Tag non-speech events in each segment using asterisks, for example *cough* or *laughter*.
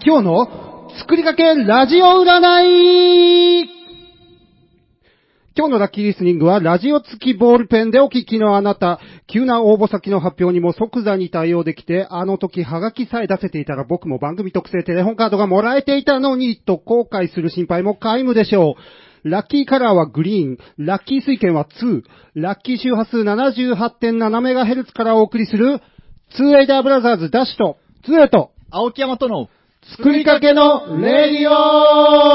今日の作りかけラジオ占い今日のラッキーリスニングは、ラジオ付きボールペンでお聞きのあなた、急な応募先の発表にも即座に対応できて、あの時ハガキさえ出せていたら僕も番組特製テレホンカードがもらえていたのに、と後悔する心配も皆無でしょう。ラッキーカラーはグリーン、ラッキー水券は2、ラッキー周波数 78.7MHz からお送りする、ツーエイダーブラザーズダッシュと、ツーエイと、青木山との作りかけのレディオ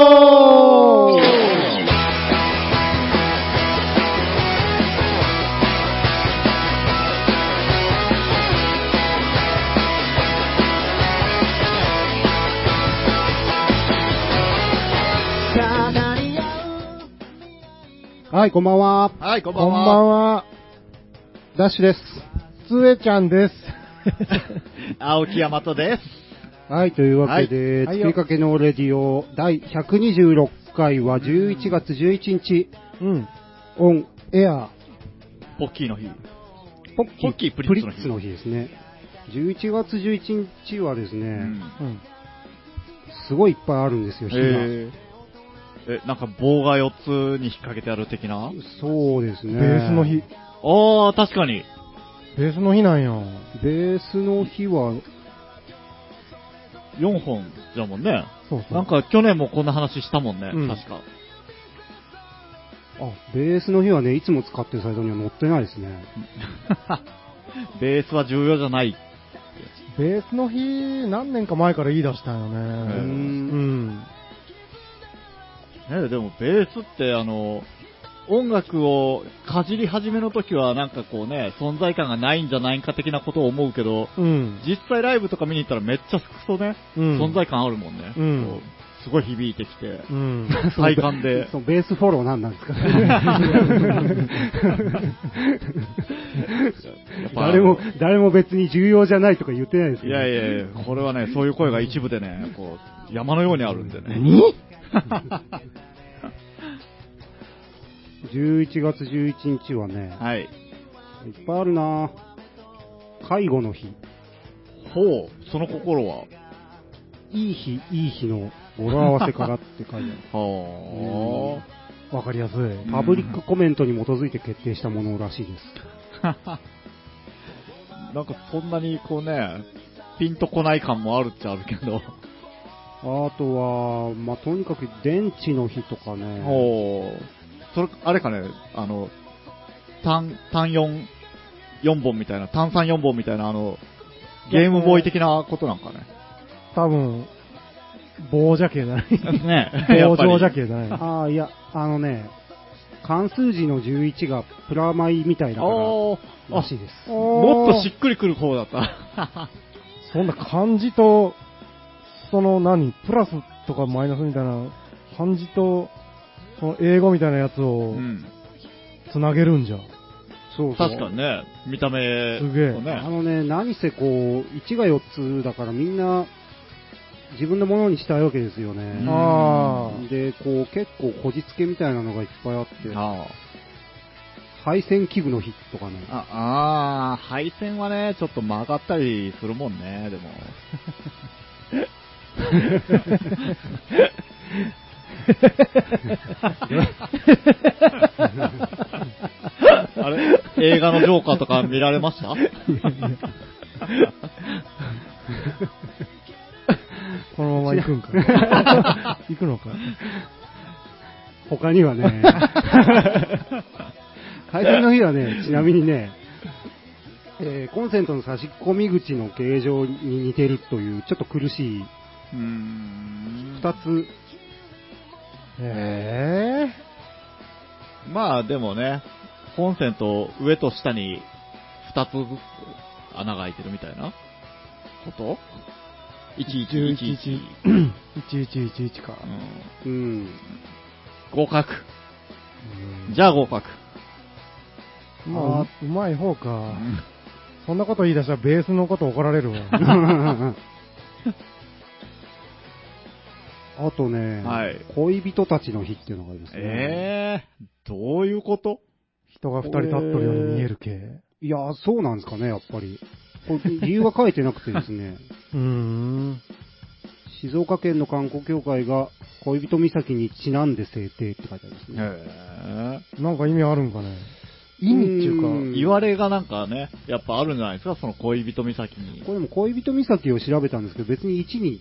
はい、こんばんは。はい、こんばこんばんは。んは。ダッシュです。つえちゃんです。*laughs* 青木山とです。はい、というわけで、はい作りかけのレディオ第126回は11月11日、うん。オンエア、ポッキーの日。ポッキープリッツの日ツの日ですね。11月11日はですね、うん。うん。すごいいっぱいあるんですよ、日が。ええ、なんか棒が4つに引っ掛けてある的な？そうですね。ベースの日。。ああ、確かに。ベースの日なんや。ベースの日は、4本じゃもんね。そうそう。なんか去年もこんな話したもんね、うん確か。あ、ベースの日はね、いつも使ってるサイトには載ってないですね。*laughs* ベースは重要じゃない。ベースの日、何年か前から言い出したんよね。ううんん。ね、でもベースってあの、音楽をかじり始めの時はなんかこうね、存在感がないんじゃないか的なことを思うけど、うん。実際ライブとか見に行ったらめっちゃくそね、うん。存在感あるもんね。うんこうすごい響いてきて、うん。体感で。*laughs* そう、ベースフォローなんなんですかやっぱ誰も、誰も別に重要じゃないとか言ってないですいやいやいや、これはね、そういう声が一部でね、こう、山のようにあるんでね。何11月11日はね、はい。いっぱいあるな介護の日。ほう、その心は？いい日、いい日の語呂合わせからって書いてある。*laughs* はわかりやすい。んパブリックコメントに基づいて決定したものらしいです。あ。*laughs* なんかそんなにこうね、ピンとこない感もあるっちゃあるけど。あとは、まあ、とにかく電池の日とかね。それ、あれかね、あの、単、単4、4本みたいな、単3 4本みたいな、あの、ゲームボーイ的なことなんかね。多分、棒邪形じゃない。ね *laughs* 棒状邪形じゃない。ああ、いや、あのね、関数字の11がプラマイみたいだから、おーらしいです。もっとしっくりくる方だった。*laughs* そんな漢字と、その何、プラスとかマイナスみたいな、漢字と、その英語みたいなやつうをん。つなげるんじゃ。そうそう。確かにね、見た目すげえ。あのね、何せこう、1が4つだからみんな、自分のものにしたいわけですようんね。あで、こう、結構こじつけみたいなのがいっぱいあって、あ配線器具の日とかね。あああ、配線はね、ちょっと曲がったりするもんね、でも。*laughs* あれ？映画のジョーカーとか見られました？このまま行くんか。*laughs* 行くのか。他にはね、配線の日はね、ちなみにね、えーコンセントの差し込み口の形状に似てるという、ちょっと苦しい。うーん。二つ、えまあでもね、コンセント上と下に二つずつ穴が開いてるみたいな？こと？ぇ ?1111。1111か。うんうん。合格。うんじゃあ合格。まあ、ううまい方か。うんそんなこと言い出したらベースのこと怒られるわ。*laughs* あとね、はい恋人たちの日っていうのがありますね。ええー、どういうこと？人が二人立っとるように見える系。いや、そうなんですかね、やっぱり。理由は書いてなくてですね、*laughs* うーん。静岡県の観光協会が恋人岬にちなんで制定って書いてありますね。へなんか意味あるんかね。意味っていうか。言われがなんかね、やっぱあるんじゃないですか、その恋人岬に。これも恋人岬を調べたんですけど、別に1に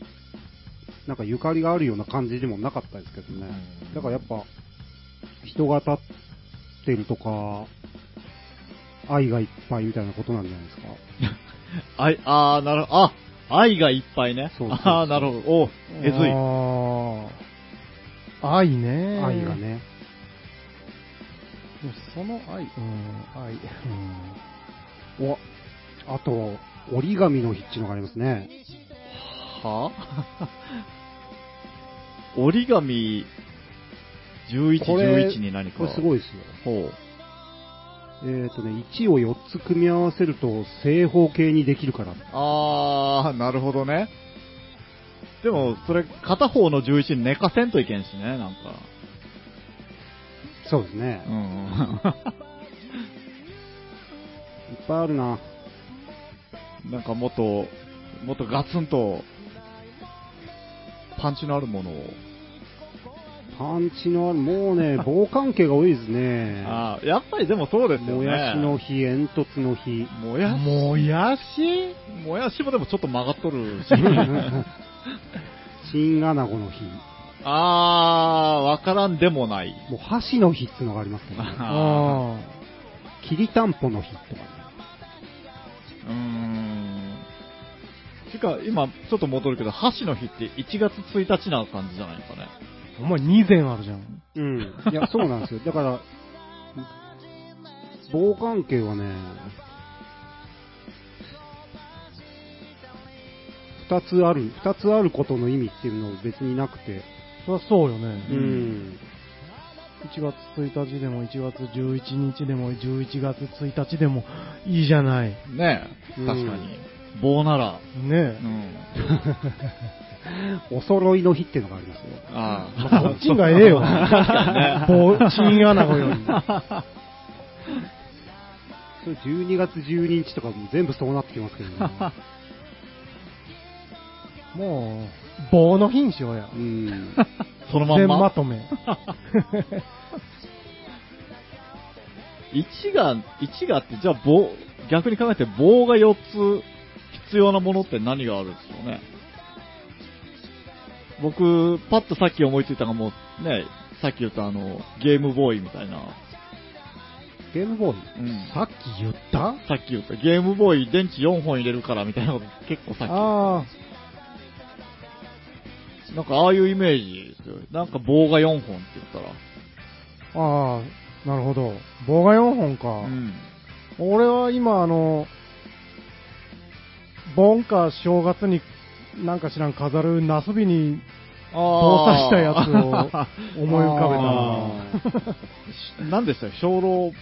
なんかゆかりがあるような感じでもなかったですけどね。だからやっぱ、人が立ってるとか、愛がいっぱいみたいなことなんじゃないですか。*laughs* 愛、あー、なるほど、あ、愛がいっぱいね。そうあー、なるほど。おえずい。ああ。愛ね。愛が。ね。その愛、うん、愛、うん。お、あと、折り紙の日っていうのがありますね。は？折り紙、11、これ11に何か。これすごいですよ。ほう。えっ、とね、1を4つ組み合わせると正方形にできるから。あー、なるほどね。でも、それ、片方の11に寝かせんといけんしね、なんか。そうですねう。ん。*laughs* いっぱいあるな。なんかもっと、もっとガツンと、パンチのあるものを。パンチのある、もうね、棒関係が多いですね。あーやっぱりでもそうですよね。もやしの日、煙突の日。もやし？もやしもやしもでもちょっと曲がっとるし。*laughs* 新アナゴの日。あー、わからんでもない。もう箸の日っていうのがありますけどね。*laughs* あきりたんぽの日とかね。てか、今、ちょっと戻るけど、箸の日って1月1日な感じじゃないですかね。あ。お前2膳あるじゃん。うん。いや、そうなんですよ。だから、棒関係はね、二つある、二つあることの意味っていうのは別になくて、そりゃそうよね。うん。1月1日でも1月11日でも11月1日でもいいじゃない。ねねえ、うん確かに。棒なら。えう。ん。*laughs* お揃いの日っていうのがありますよ。あまあこっちがええよ。*laughs* ね棒、チンアナゴより。*laughs* それ12月12日とかも全部そうなってきますけどね。もう、棒の品種やう。ん。そのまん全まま。とめ。1が、1があって、じゃあ棒、逆に考えて棒が4つ必要なものって何があるんですよね？僕、パッとさっき思いついたのがもう、ね、さっき言ったあの、ゲームボーイみたいな。ゲームボーイ？うん。さっき言った？さっき言った、ゲームボーイ電池4本入れるからみたいなこと結構さっき。あなんかああいうイメージですよ。なんか棒が4本って言ったら。あ、ああ、なるほど。棒が4本か。うん。俺は今、あの、盆か正月になんか知らん飾るナスビに棒刺したやつを思い浮かべたな。何でした兵糧、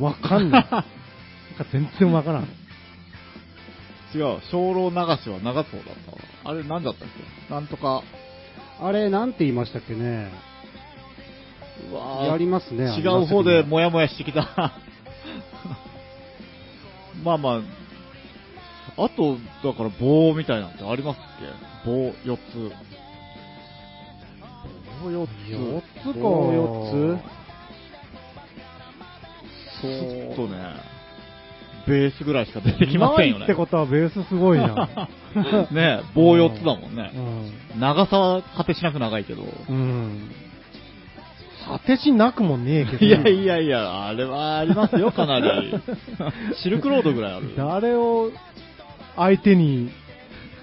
わかんない。なんか全然わからん。違う、兵糧流しは長そうだったわ。あれ何だったっけ？なんとか、あれ、なんて言いましたっけね？うわーやりますね。違う方でもモヤモヤしてきた。*laughs* まあまあ、あと、だから棒みたいなんてありますっけ？棒4つ。棒4つ？4つか。棒4そうとね、ベースぐらいしか出てきませんよね。ってことはベースすごいじゃん。*laughs* ね棒4つだもんねう。ん。長さは果てしなく長いけど。うん。果てしなくもねえけど。*laughs* いやいやいや、あれはありますよ、かなり。シルクロードぐらいある。*laughs* 誰を相手に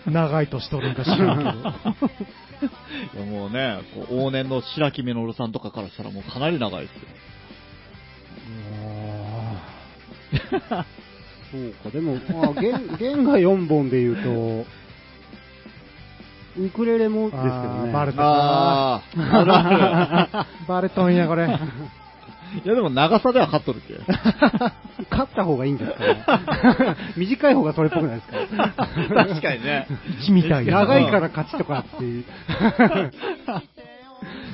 長いとしとるんか知らんけど。*laughs* いやもうね、こう往年の白木実さんとかからしたらもうかなり長いですよ。そうか、でも、まあ、弦弦が4本で言うと、ウクレレもですけどね。バレたあー、あるあ *laughs* バレとんや、これ。る。いやでも長さでは勝っとるっけ。*laughs* 勝った方がいいんですか *laughs* 短い方がそれっぽくないですか？確かにね。木みたいな。長いから勝ちとかっていう。*laughs*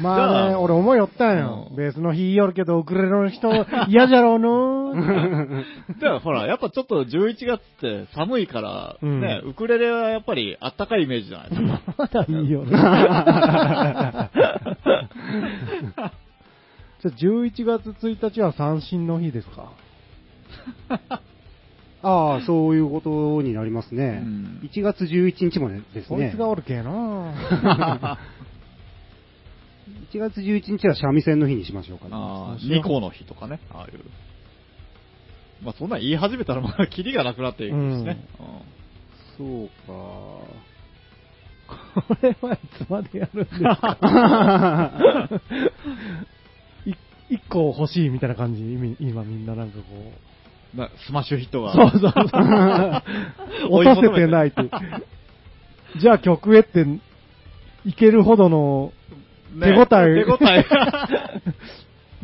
まあね、俺思いよったんよ。うんベースの日よるけど、ウクレレの人嫌じゃろうのだからほら、やっぱちょっと11月って寒いから、うんね、ウクレレはやっぱりあったかいイメージじゃないですか。まだいいよね。じゃあ11月1日は三振の日ですか？*laughs* ああ、そういうことになりますね。うん1月11日までですねこいつ。がおるけえな *laughs* 1月11日は三味線の日にしましょうかね。ああ、そうしよう2個の日とかね、ああいう。まあそんなん言い始めたらまあキリがなくなっていくんですね。そうか。これはいつまでやるんですか？い *laughs* 一個欲しいみたいな感じ、今今みんななんかこう。うんなスマッシュヒットが。そうそうそう。落とせてないって。じゃあ曲へって、いけるほどの、ね手応え手応え。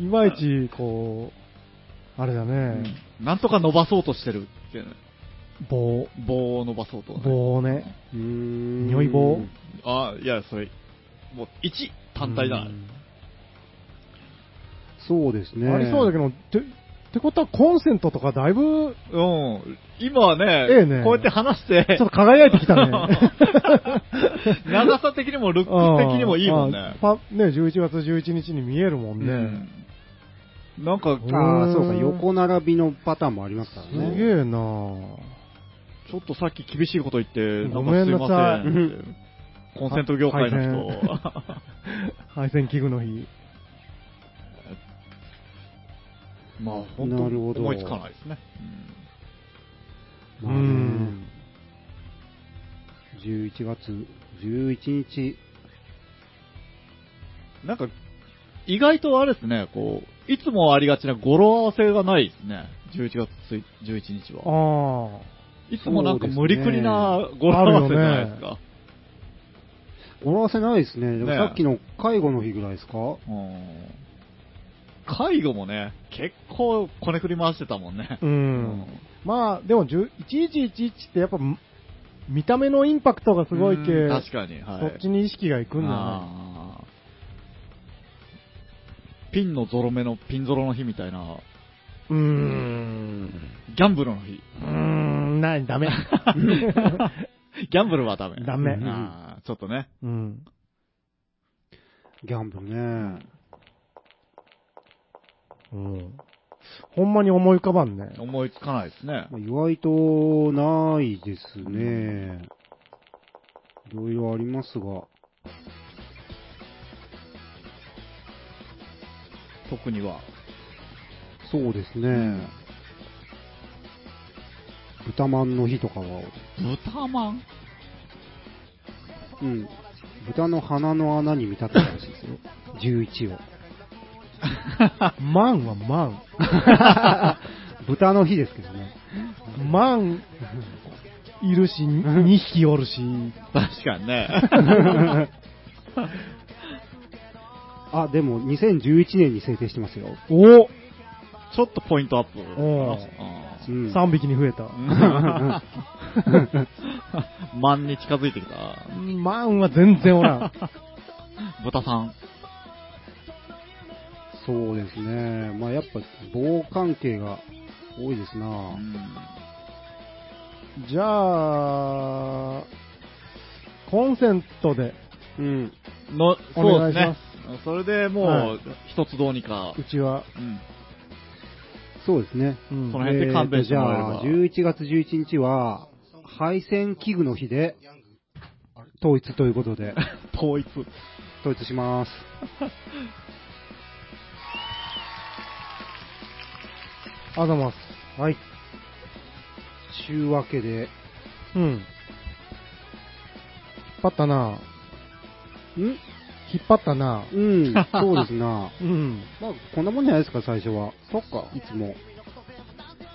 *laughs* いまいち、こう、あれだうねん、なんとか伸ばそうとしてるっていうね。棒、棒を伸ばそうと、ね。棒をね。うーん如意棒あいや、それ、もう1単体じゃない。うんそうですね。ありそうだけど、て、ってことはコンセントとかだいぶ、うん。今はね、ええねこうやって話して、ちょっと輝いてきたね。*laughs* 長さ的にもルックス的にもいいもんねね、11月11日に見えるもんね。うんなんか、うんああ、そうか、横並びのパターンもありますからすね。げえなちょっとさっき厳しいこと言って、ごめんなかすいまさい。コンセント業界の人。*laughs* 配線器具の日。まあ、本当思いつかないですね。うん11月11日。うんなんか、意外とあれですね、こう、いつもありがちな語呂合わせがないですね。11月11日は。あいつもなんか無理くりな語呂合わせじゃないですか。語呂合わせないですね。でもねさっきの介護の日ぐらいですか？うん介護もね、結構こねくり回してたもんねあ。。うん。まあ、でも、10 1111ってやっぱ、見た目のインパクトがすごいけ、うん確かに、はい。そっちに意識がいくんだよね。ピンのゾロ目のピンゾロの日みたいな、うーん。ギャンブルの日。うーん、なに、ダメ。*laughs* ギャンブルはダメ。ダメちょっとね。うん。ギャンブルね。うん。ほんまに思い浮かばんね。思いつかないですね。まあ意外とないですね。いろいろありますが。特には。そうですね。豚まんの日とかは、豚まん？うん。豚の鼻の穴に見立てたらしいですよ。11を。万は万。*laughs* 豚の日ですけどね。万、いるし、2匹おるし。確かにね。*laughs* あ、でも2011年に制定してますよ。おちょっとポイントアップ。おうん !3 匹に増えた。*laughs* ー万に近づいてきた。万は全然おらん。豚さん。そうですね。まあやっぱ棒関係が多いですな。うんじゃあ、コンセントで、うん。の、お願いします。それでもう、はい一つどうにか。うちは、うん。そうですね。うんその辺で勘弁してもらえればえーとじゃあ、11月11日は、配線器具の日で、統一ということで、*laughs* 統一。統一します。*laughs* あざます。はい。ちゅうわけで、うん。引っ張ったな。ん？引っ張ったな。うん、*laughs* そうですな。うん。まあ、こんなもんじゃないですか、最初は。そっか。いつも。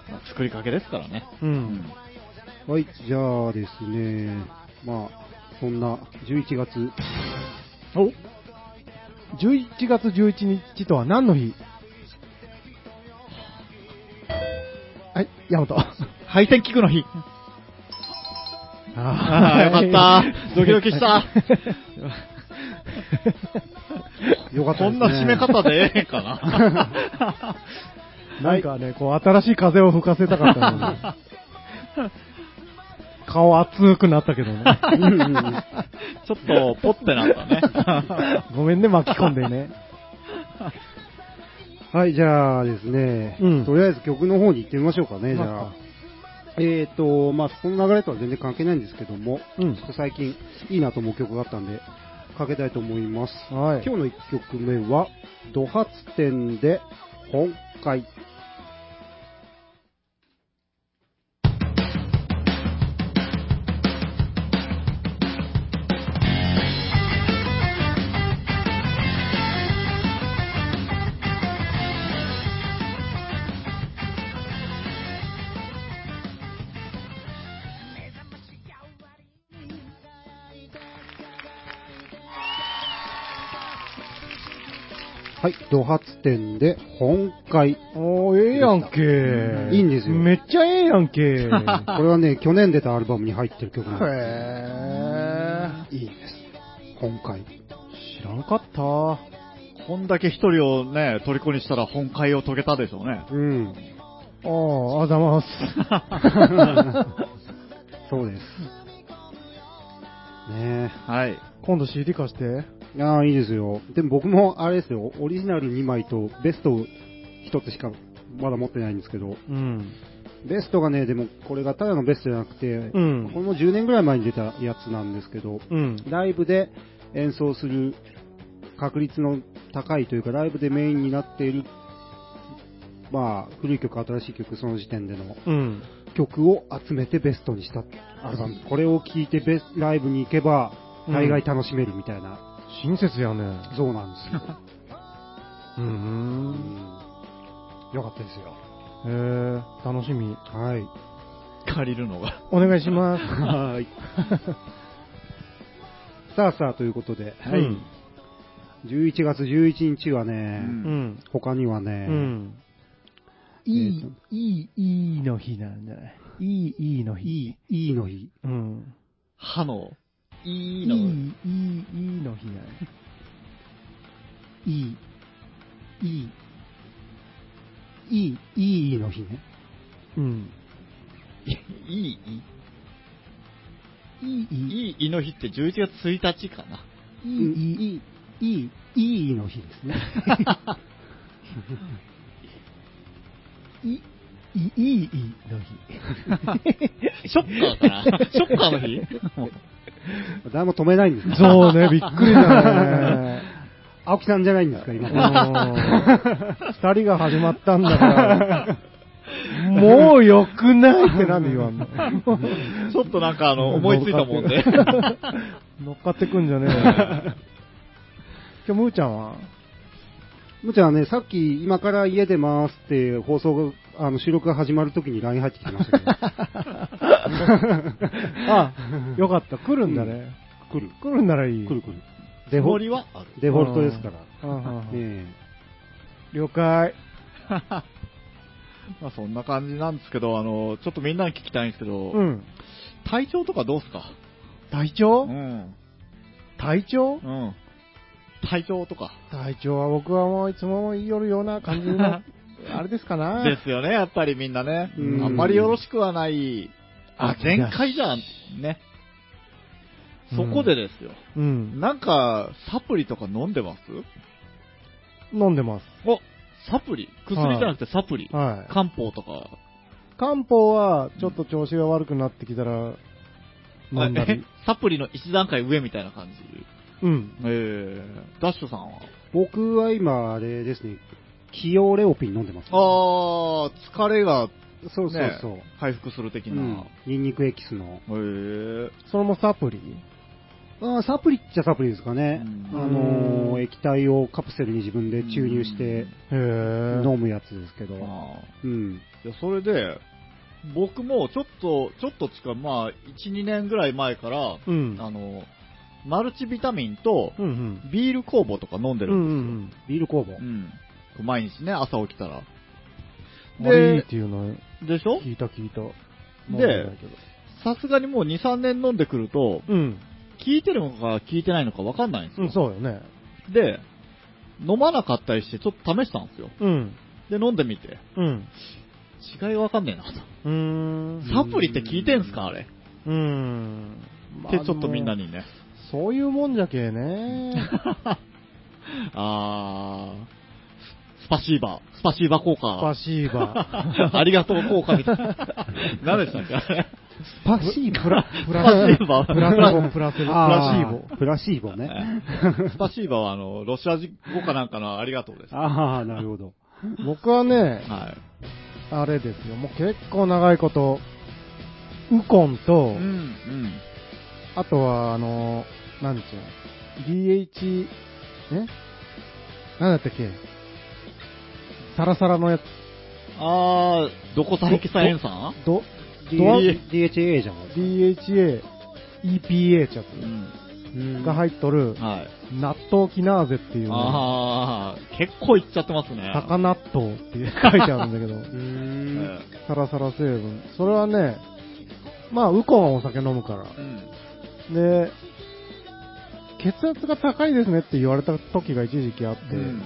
まあ作りかけですからね。う。。うんはい、じゃあですね、まあ、そんな11月、*laughs* お？11月11日とは何の日？ヤマト。配線器具の日。ああ、よかった。*laughs* ドキドキした。*laughs* よかったね。こんな締め方でええかな。*laughs* なんかね、こう、新しい風を吹かせたかったのに。顔熱くなったけどね。ちょっと、ポッてなったね。ごめんね、巻き込んでね。はい、じゃあですね、うんとりあえず曲の方に行ってみましょうかね、じゃあま。えーと、まあ、この流れとは全然関係ないんですけども、うんちょっと最近いいなと思う曲があったんで、かけたいと思います。はい。今日の1曲目は、ド発展で本会。はい、ド発展で本会。おー、ええやんけ。いいんですよめっちゃええやんけ。*laughs* これはね、去年出たアルバムに入ってる曲なんでへす。いいんです。本会。ー。知らんかった。こんだけ一人をね、虜にしたら本会を遂げたでしょうね。うん。ああ、あざます。*laughs* そうです。ねはい。今度 CD 貸して。え。ああ、いいですよ。でも僕もあれですよ、オリジナル2枚とベスト1つしかまだ持ってないんですけど、うん。ベストがね、でもこれがただのベストじゃなくて、うんこれも10年ぐらい前に出たやつなんですけど、うん。ライブで演奏する確率の高いというか、ライブでメインになっている、まあ、古い曲、新しい曲、その時点でのうん。曲を集めてベストにしたアルバム。これを聴いてベスライブに行けば、大概楽しめるみたいな、親切やね。そうなんですよ。う。*laughs* うんんよかったですよ。へえ、楽しみ。はい。借りるのが。お願いします。*laughs* はい。*laughs* さあさあ、ということで、はいうん11月11日はね、うんうん。他にはね、うん。いい、いい、いいの日なんじゃない？いい、いいの日。いい、いいの日。うん。歯の、いいの？い、い。いい、いいの日なんいい、いい、いい、いいの日ね。うん。いい、いい、いい、いい、の日って11月1日かな。いい、いい、いい、いいの日ですね。いい、いい、いいの日。ショッカーかなショッカーの日 *laughs* 誰も止めないんですね。そうね、びっくりだね。*laughs* 青木さんじゃないんですか、今。うん *laughs* 二人が始まったんだから、もう良くないってなんで言わんのちょっとなんかあの、思いついたもんで。乗っかってくんじゃねえよ。今日、むーちゃんは？むちゃんはね、さっき今から家出ますって放送が、あの、収録が始まるときに LINE 入ってきてましたけど。*laughs* あ、*laughs* よかった。来るんだね。来る。来るんならいい。来る来る。デフォりはある。デフォルトですから。うんうんうんえ了解。*laughs* まあそんな感じなんですけど、あの、ちょっとみんなに聞きたいんですけど、うん。体調とかどうすか？体調？うん。体調？うん。体調とか。体調は僕はもういつも言いよるような感じの、*laughs* あれですかな。ですよね、やっぱりみんなね。うんあんまりよろしくはない。あ、前回じゃん、ね。そこでですよ。うん。なんか、サプリとか飲んでます？飲んでます。お、サプリ薬じゃなくてサプリ、はい。漢方とか。漢方は、ちょっと調子が悪くなってきたら、飲んだえり。サプリの一段階上みたいな感じ。うん。えー、ダッシュさんは？僕は今、あれですね、キオレオピン飲んでます、あー、疲れが、そうそうそう。ね回復する的な。うん。ニンニクエキスの。へー。それもサプリ？あーサプリっちゃサプリですかね。うんあのー、液体をカプセルに自分で注入して。飲むやつですけど。あうん。ーいやそれで、僕もちょっと、ちょっと近い、まあ、1、2年ぐらい前から、うん。あの、マルチビタミンとうんうん。ビール酵母とか飲んでうんうるんんビール工房ですよ。。うん。毎日ね、朝起きたら。うん。あれいいっていうのでしょ？聞いた聞いた。でさすがにもう2、3年飲んでくると、うん。効いてるのか効いてないのか分かんないんですよ。うん、そうよね。で、飲まなかったりして、ちょっと試したんですよ。うん。で、飲んでみて。うん。違いがわかんねえなと。うーん。サプリって聞いてんすかあれ？うーん。ってちょっとみんなにね。そういうもんじゃけえね。*laughs* あー、スパシーバー、スパシーバー効果。スパシーバー。*laughs* ありがとう効果みたいな。*laughs* 何でしたっけ？あれスパシーボ。プラ、プスパラシーバープラセボ、プラセボ、プラシーボ。ボ。プラシーボね。スパシーバーはあの、ロシア語かなんかのありがとうです。はああ、なるほど。僕はね、い。あれですよ、もう結構長いこと、ウコンと、うん、うん。あとは、あの、なんでしょう、DH、ねなんだったっけ？サラサラのやつ、あー、どこ佐伯さんさんど、ア？DHA じゃん。DHA、EPA ってやうん。つが入っとる、はい。納豆キナーゼっていうね、あー、結構いっちゃってますね。高納豆って *laughs* 書いてあるんだけど、サラサラ成分。それはね、まあ、ウコンはお酒飲むから。えうん。で、血圧が高いですねって言われた時が一時期あって、うん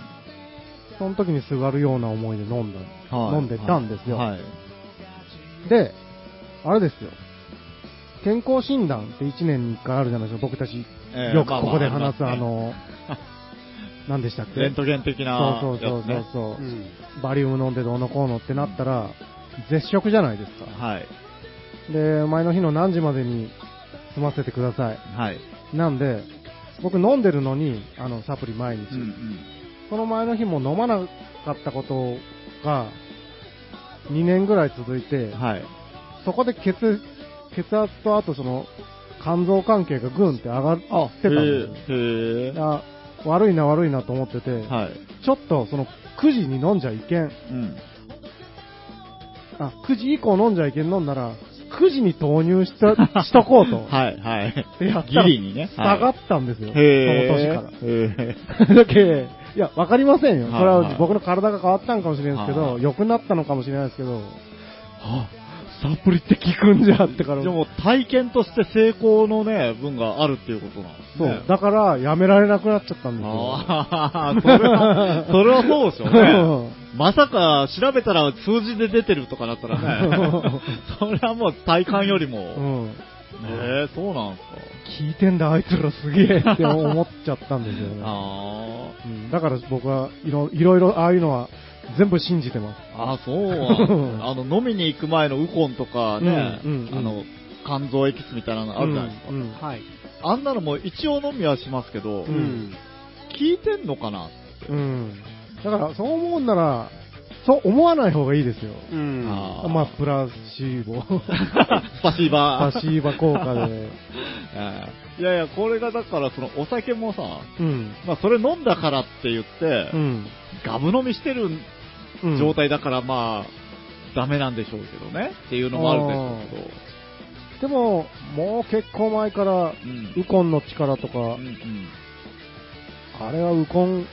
その時にすがるような思いで飲んだ、はい飲んでたんですよ。はい。で、あれですよ。健康診断って1年に1回あるじゃないですか、僕たち。ええよくまあここで話す、まああの、*laughs* 何でしたっけ？レントゲン的なそうそうそうそうそう、うんバリウム飲んでどうのこうのってなったら、絶食じゃないですか。はい。で、前の日の何時までに済ませてください。はい。なんで、僕飲んでるのに、あの、サプリ毎日。うんうん。その前の日も飲まなかったことが、2年ぐらい続いて、はい。そこで血、血圧とあとその、肝臓関係がグンって上がってたんですよ。悪いな悪いなと思ってて、はい。ちょっとその9時に飲んじゃいけん。うん。あ、9時以降飲んじゃいけん飲んだら、9時に投入した、しとこうと。*laughs* はい、はい。やったギら、リにね。下がっったんですよ。へそのえ。年から。へだけ、いや、わかりませんよ。それは僕の体が変わったんかもしれないですけど、良くなったのかもしれないですけど、あ、サプリって効くんじゃってから。でも体験として成功のね、分があるっていうことなんですね。そう。だから、やめられなくなっちゃったんですよ。ああ、それは、それはそうでしょうね。まさか調べたら数字で出てるとかだったらね、それはもう体感よりも、うん。えー、そうなんすか。聞いてんだ、あいつらすげえって思っちゃったんですよね。*laughs* あうん、だから僕はいろいろいろああいうのは全部信じてます。あ、あそう *laughs* あの、飲みに行く前のウコンとかね、うんうんうんあの、肝臓エキスみたいなのあるじゃないですか。うんうんはい。あんなのも一応飲みはしますけど、ううんん。聞いてんのかなうん。だから、そう思うんなら、そう思わない方がいいですよ。うん。あーまあ、プラシーボ。ス *laughs* パシーバー。パシーバ効果で。*laughs* ええいやいや、これがだから、そのお酒もさ、うん。まあそれ飲んだからって言って、うん。ガブ飲みしてるうん状態だからまあ、ダメなんでしょうけどね。っていうのもあるんでしょうけど。でも、もう結構前から、うん。ウコンの力とかうん、うんあれはウコン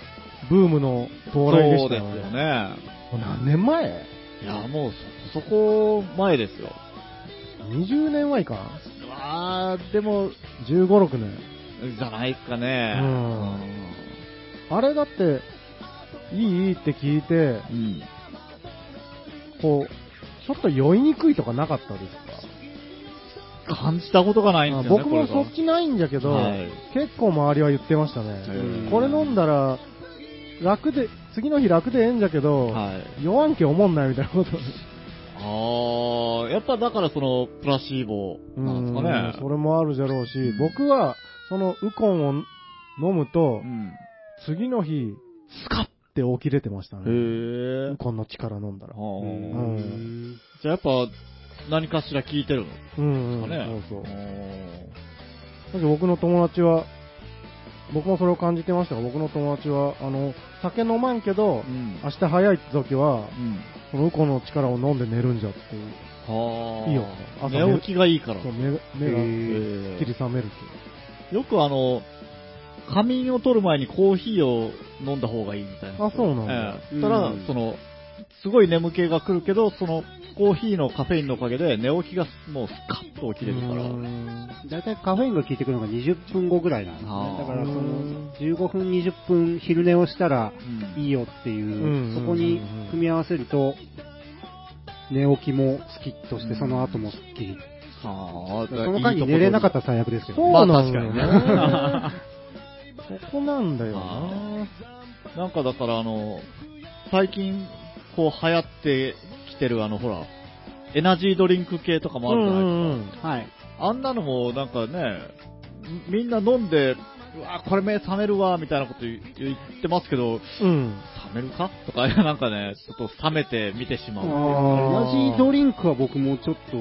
ブームの到来でしたよね。そうですよね。何年前？いや、もうそ、そこ前ですよ。?20 年前かあー、でも、?15、6年。じゃないかね。うんあれだって、いいって聞いて、うん。こう、ちょっと酔いにくいとかなかったですか？感じたことがないんですよね、僕もそっちないんだけど、はい結構周りは言ってましたね。うんこれ飲んだら、楽で、次の日楽でええんじゃけど、はい。酔わんけ思んないみたいなこと。あー、やっぱだからその、プラシーボなんですかねうん。それもあるじゃろうし、僕は、そのウコンを飲むと、うん。次の日、スカッて起きれてましたへね。ーウ。コンの力飲んだら。はうあん。じゃあやっぱ、何かしら聞いてるの？うん、う。そうそう。だって僕の友達は、僕もそれを感じてましたが、僕の友達は、あの、酒飲まんけど、うん。明日早いって時は、うのウコンの力を飲んで寝るんじゃっていう。はあ。いいよ朝寝起きがいいから。そう目が目がへすっきり覚めるって。よくあの、仮眠を取る前にコーヒーを飲んだ方がいいみたいな。あそうなんだええそしたら、うんその、すごい眠気が来るけど、その、コーヒーのカフェインのおかげで寝起きがもうスカッと起きれるから。だいたいカフェインが効いてくるのが20分後ぐらいなんですねだからその15分、20分昼寝をしたらうんいいよっていう、うんそこに組み合わせると、寝起きもスキッとして、その後もスッキリ。はあ、その間に寝れなかったら最悪ですけどね。そうなんだまあよ確ね。*laughs* そこなんだよな。なんかだからあの、最近こう流行ってきてるあのほら、エナジードリンク系とかもあるじゃないですか。はい。あんなのもなんかね、みんな飲んで、うわ、これ目覚めるわ、みたいなこと言言ってますけど、うん。冷めるか？とか、なんかね、ちょっと冷めて見てしまう。エナジードリンクは僕もちょっと、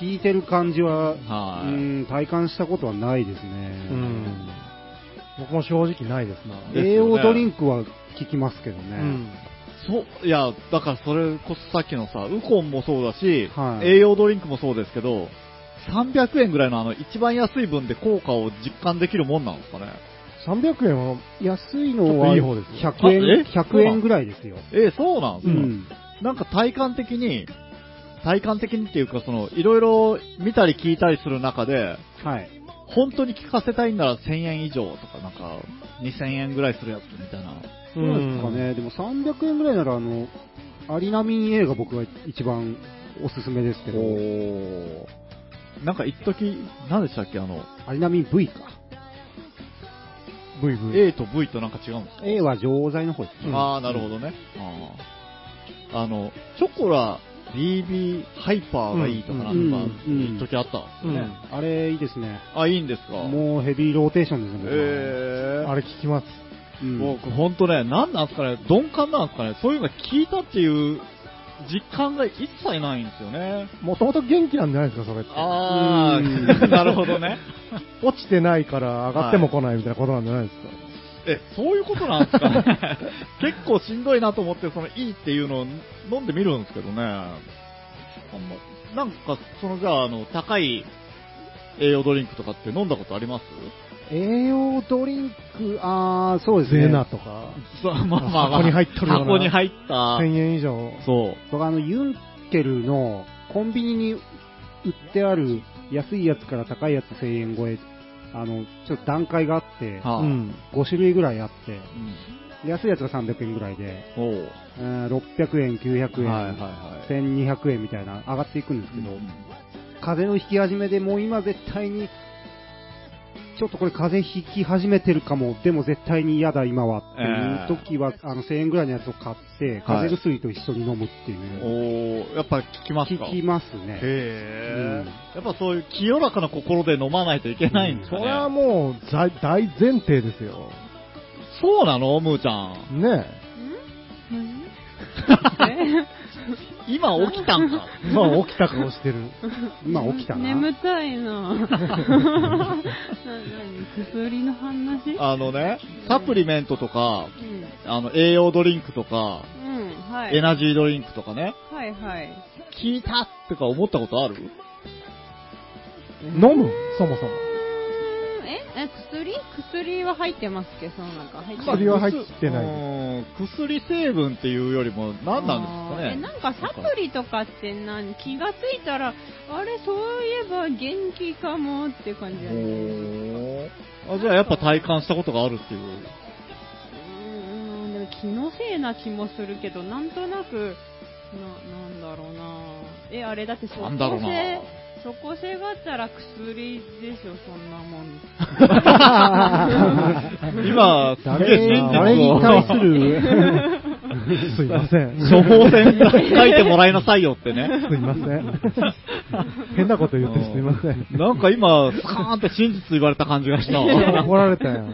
聞いてる感じは、はいうん、体感したことはないですね。うん。僕も正直ないですな。ですよね栄養ドリンクは聞きますけどね。うん。そう、いや、だからそれこそさっきのさ、ウコンもそうだし、はい栄養ドリンクもそうですけど、300円ぐらいのあの一番安い分で効果を実感できるもんなんですかね。300円は、安いのはちょっといい方ですよ100円、あえ？100円ぐらいですよ。えそうなんですか、うん。なんか体感的に、体感的にっていうか、その、いろいろ見たり聞いたりする中で、はい。本当に聞かせたいんなら1000円以上とか、なんか、2000円ぐらいするやつみたいな。そうですかね。でも300円ぐらいなら、あの、アリナミン A が僕が一番おすすめですけど、おなんか一時何でしたっけあの、アリナミン V か。VV。A と V となんか違うんですか？A は錠剤の方ですね。ああ、なるほどね。あーあの、チョコラ BB ハイパーがいいとかなんか、一時あったんですよね。あれいいですね。あ、いいんですか？もうヘビーローテーションですね、僕はえー、あれ聞きます。うん僕、ほんとね、なんなんですかね、鈍感なんですかね、そういうのが聞いたっていう実感が一切ないんですよね。もともと元気なんじゃないですか、それって。あうんー、*laughs* なるほどね。*laughs* 落ちてないから上がっても来ないみたいなことなんじゃないですか。え、そういうことなんですか？ね。*laughs* 結構しんどいなと思って、そのいいっていうのを飲んでみるんですけどね。あんまなんか、そのじゃあ、あの、高い栄養ドリンクとかって飲んだことあります？栄養ドリンク、あー、そうですね。ゼナとか、そうまあまあまあ箱に入っとるような箱に入った。1000円以上。そう。僕あの、ユンケルのコンビニに売ってある安いやつから高いやつ1000円超え、あの、ちょっと段階があって、はあうん。5種類ぐらいあって、うん安いやつが300円ぐらいで、えー600円、900円、はいはいはい。1200円みたいな上がっていくんですけど、うん風邪の引き始めでもう今絶対に、ちょっとこれ風邪ひき始めてるかも、でも絶対に嫌だ今はっていう時は、あの1000円ぐらいのやつを買って、風邪薬と一緒に飲むっていう、おーやっぱ聞きますか？効きますね。へうんー。やっぱそういう清らかな心で飲まないといけないんですかね。それはもう大大前提ですよ。そうなの？ムーちゃん。ねえ？*laughs* 今起きたんか。え。まあ起きた顔してる。*laughs* 今起きたな。眠たいな *laughs* な、何薬の話？あのね、サプリメントとか、うん。あの、栄養ドリンクとか、うん、はい。エナジードリンクとかね、はいはい。聞いたってか思ったことある？飲む？そもそも。ええ、薬？薬は入ってますっけその中。入ってます薬は入ってないうん薬成分っていうよりも何なんですかあーえね。なんかサプリとかって何気がついたら、あれ、そういえば元気かもって感じあじゃあやっぱ体感したことがあるっていう。うーん、でも気のせいな気もするけど、なんとなく、な、なんだろうな。え、あれだって即なんだろうな。効性、即効性があったら薬でしょ、そんなもん。今、誰誰にを対する、*laughs* すいません。処方箋書いてもらいなさいよってね。すいません。変なこと言ってすいません。なんか今、スカーンって真実言われた感じがしたわ。怒られたよ。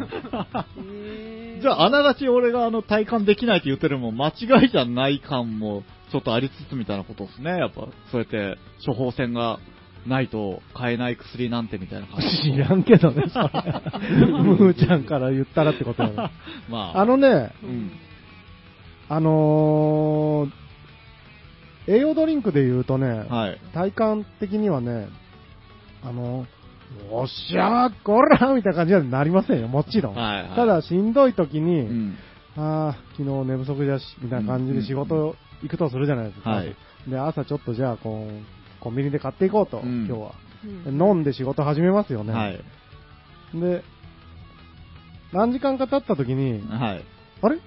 じゃあ、あながち俺があの体感できないって言ってるのも間違いじゃない感もちょっとありつつみたいなことですね。やっぱ、そうやって処方箋がないと買えない薬なんてみたいな感じ。知らんけどね、それ。*laughs* ムーちゃんから言ったらってことだね。*laughs* まあ、あのね、うん。あのー、栄養ドリンクで言うとね、はい。体感的にはね、あの、おっしゃー、こらみたいな感じにはなりませんよ、もちろん。はいはいただ、しんどい時に、うん。ああ、昨日寝不足だし、みたいな感じで仕事行くとするじゃないですか。はいで、朝ちょっとじゃあ、こう、コンビニで買っていこうと、うん今日は。うんで飲んで仕事始めますよね。はい。で、何時間か経った時に、はい。あれ？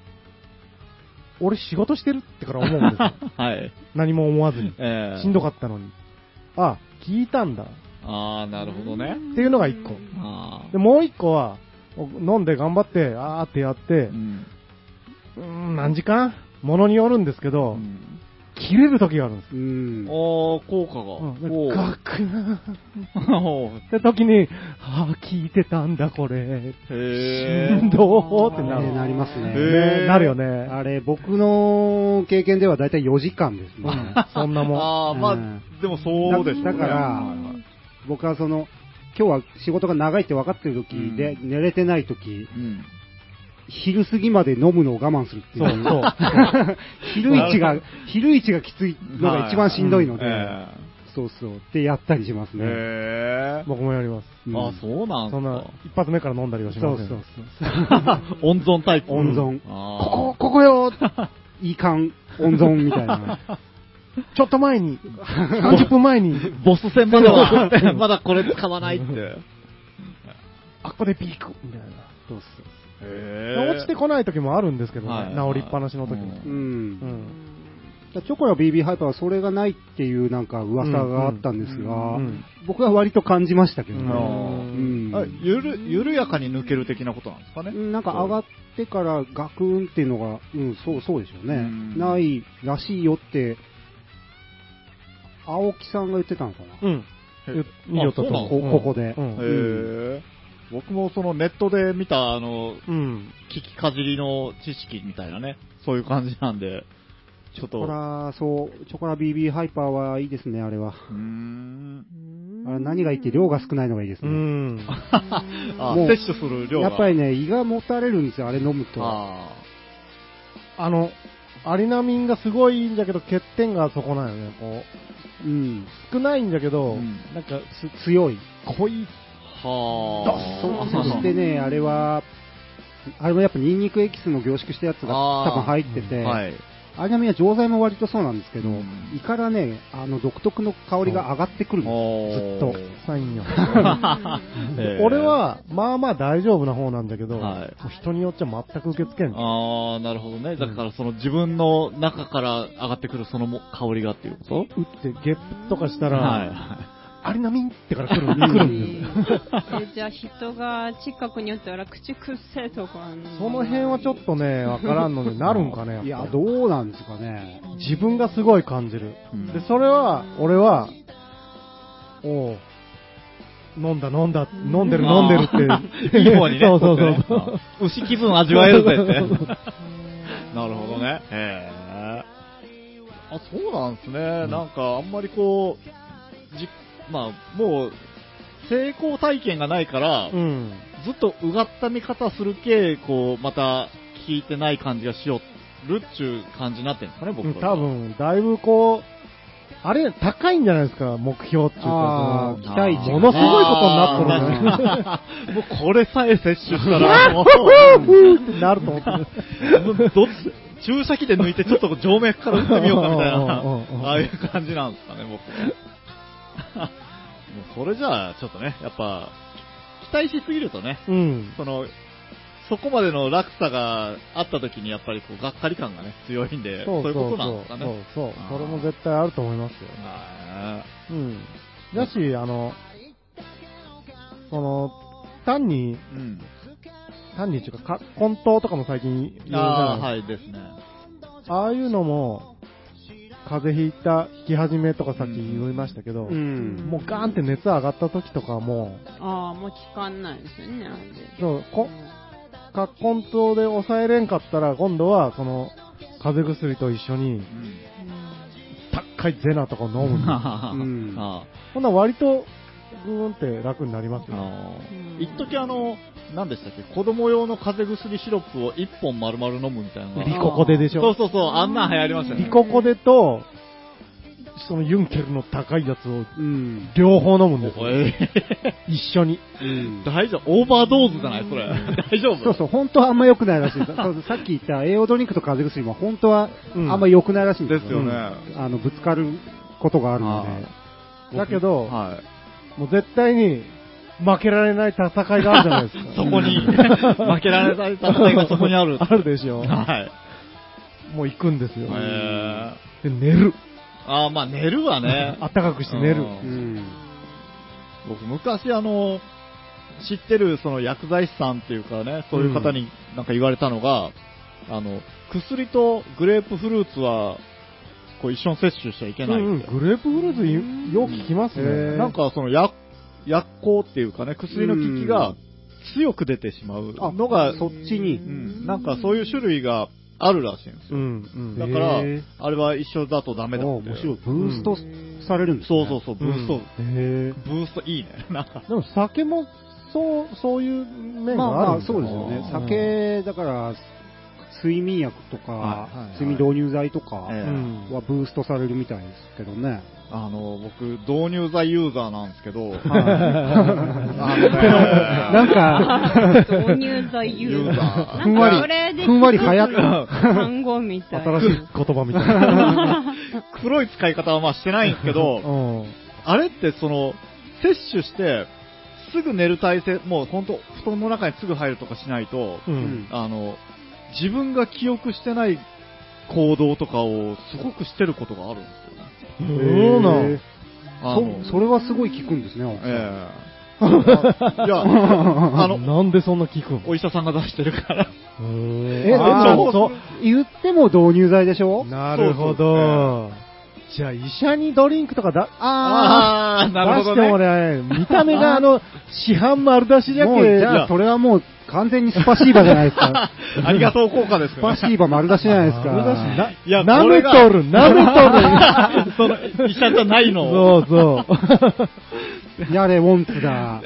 俺仕事してるってから思うんですよ。*laughs* はい。何も思わずに。えーしんどかったのに。あ、聞いたんだ。ああ、なるほどね。っていうのが一個。あで、もう一個は、飲んで頑張って、あーってやってー、うん。ん、何時間？ものによるんですけど、うん切れる時があるんです。うん。おー、効果うん、が。ガクー *laughs* おーって時に、ああ、聞いてたんだ、これ。へしーんどーってなる。ねなりますねなるよね。あれ、僕の経験ではだいたい4時間ですね。そんなもん。ああ、まあ、うんでもそうですね。だから僕はその、今日は仕事が長いって分かってる時で、寝れてない時、うん。昼過ぎまで飲むのを我慢するっていそうそう。*laughs* 昼一が、昼一がきついのが一番しんどいので、えそうそう。ってやったりしますーね。へー僕もやります。うんあ、そうなんそんなすか。、一発目から飲んだりはしそうません。そうそう。*laughs* 温存タイプ。温存。ここ、ここよいい感、温存みたいな。*laughs* ちょっと前に、30分前に、ボス戦までは、まだこれ使わないって。あ、ここでピークみたいな。そうへ落ちてこない時もあるんですけどはいね、治りっぱなしの時も。そう。う。うんん。チョコや BB ハイパーはそれがないっていうなんか噂があったんですが、うん僕は割と感じましたけどね。あうんあゆる、緩やかに抜ける的なことなんですかね？なんか上がってからガクンっていうのが、うん、そう、そうでしょうね。うんないらしいよって、青木さんが言ってたのかな？うん。へいいよとあそうなんこここでうん。へえ。僕もそのネットで見た、あの、うん。聞きかじりの知識みたいなね、そういう感じなんで、ちょっと、チョコラ、そう、チョコラ BB ハイパーはいいですね、あれは。うーん。あれ何がいいって量が少ないのがいいですうね。ん。あ、もう摂取する量が。やっぱりね、胃がもたれるんですよ、あれ飲むと。ああの、アリナミンがすごいいいんだけど、欠点がそこなんよね。こうん。う、少ないんだけど、うんなんか、つ強い。濃い。あ。はあ。そそしてね、あれは、あれもやっぱニンニクエキスの凝縮したやつが多分入ってて、はい。アリナミンは錠剤も割とそうなんですけど、うん胃からね、あの独特の香りが上がってくるんですずっとサインよ。*laughs* 俺、は、まあまあ大丈夫な方なんだけど、はい人によっちゃ全く受け付けん。ああ、なるほどね。だからその自分の中から上がってくるそのも香りがっていうこ打ってゲップとかしたら、とはい。アリナミンってから来る、来るんですよ。えじゃあ人が近くに寄ったら口くっせとか。その辺はちょっとね、わからんので、なるんかね、やっぱいや、どうなんですかね。自分がすごい感じる。うんで、それは、俺は、おう飲んだ飲んだ、飲んでる飲んでるって。*laughs* いい方にね。そうそうそうとってね牛気分味わえるぜって。*laughs* なるほどね。へえ。あ、そうなんですね。なんか、あんまりこう、じ、まあ、もう、成功体験がないから、うん。ずっとうがった見方するけ、こう、また、聞いてない感じがしよるっちゅう感じになってるんですかね、僕は多。分、だいぶこう、あれ、高いんじゃないですか、目標っていうか期待値ものすごいことになっとるあね。ー *laughs* もうこれさえ摂取したら、*laughs* もう、ってなると思って。*laughs* どっち注射器で抜いてちょっと静脈から打ってみようかみたいな、ああいう感じなんですかね、僕は。*laughs* もうそれじゃあ、ちょっとね、やっぱ、期待しすぎるとね、うん。その、そこまでの落差があった時にやっぱりこう、がっかり感がね、強いんで、そういうことなんですかね。そうそうそれも絶対あると思いますよ。はうん。だし、あの、その、単に、いうん。単にっていうか、か混沌とかも最近言うじゃああ、ないはいですね。ああいうのも、風邪ひいた、引き始めとかさっき言いましたけど、うん。もうガーンって熱上がった時とかも、ああ、もう効かんないですよね、あれで。そう、こ、か混沌で抑えれんかったら、今度は、その、風邪薬と一緒にう、ん。高いゼナとか飲むんですうんあほんなら割と、ぐーんって楽になりますよ。一時あの、何でしたっけ、子供用の風邪薬シロップを1本丸々飲むみたいなのが。リココデでしょ？そうそうそう、あんなん流行りましたよね。リココデと、そのユンケルの高いやつをうん。両方飲むんですよ。え一緒に。うんー大丈夫？オーバードーズじゃない？それ。大丈夫？そうそう、本当はあんま良くないらしいさっき言った栄養ドリンクと風邪薬も本当はうんあんま良くないらしいんですよ。ですよね。あの、ぶつかることがあるので。だけど、はい。もう絶対に負けられない戦いがあるじゃないですか。*laughs* そこに、*laughs* 負けられない戦いがそこにある。あるでしょ。*laughs* はい。もう行くんですよ。えで、寝る。ー、あーまあ寝るわね。あったかくして寝る。ううんん。僕昔あの、知ってるその薬剤師さんっていうかね、そういう方になんか言われたのが、あの、薬とグレープフルーツは、こう一緒に摂取しちゃいけない。うんうん、グレープフルーツいよく聞きますへね。ーなんかその薬、薬効っていうかね、薬の効きが強く出てしまうのが、そっちにう。ん、なんかそういう種類があるらしいんですよ。うん、うん。だからあれは一緒だとダメだって。お面白い。ブーストされるんですね。そうそうそう、ブースト、うんへブーストいいね。*laughs* なんか、ーでも酒も、そう、そういう面まあまあ、があるんそうですよね。うん酒、だから、睡眠薬とか、はいはい睡眠導入剤とかはブーストされるみたいですけどね。あの、僕、導入剤ユーザーなんですけど、はいあのねなんか、導入剤ユーザー。ふんわりふんわり流行っ単語みたい。新しい言葉みたいな。*laughs* 黒い使い方はまあしてないんですけうど、ん。あれってその、摂取して、すぐ寝る体勢、もう本当布団の中にすぐ入るとかしないと、う。うんんあの、自分が記憶してない行動とかをすごくしてることがあるんですよね。そうなへん。あのそそれはすごい効くんですね、ええ *laughs* いや、あの、*laughs* なんでそんな聞くんお医者さんが出してるから。え、えあそうそう、言っても導入剤でしょ？なるほど。じゃあ、医者にドリンクとかだ、ああ、なるほど出してもね。見た目があの、市販丸出しじゃもう、けじゃあ、それはもう完全にスパシーバじゃないですか。*laughs* ありがとう効果ですスよね。パシーバ丸出しじゃないですか。丸出しな、いや舐めとる、舐めとる。*laughs* その、医者じゃないのを。そうそう。やれ、ウォンツだ。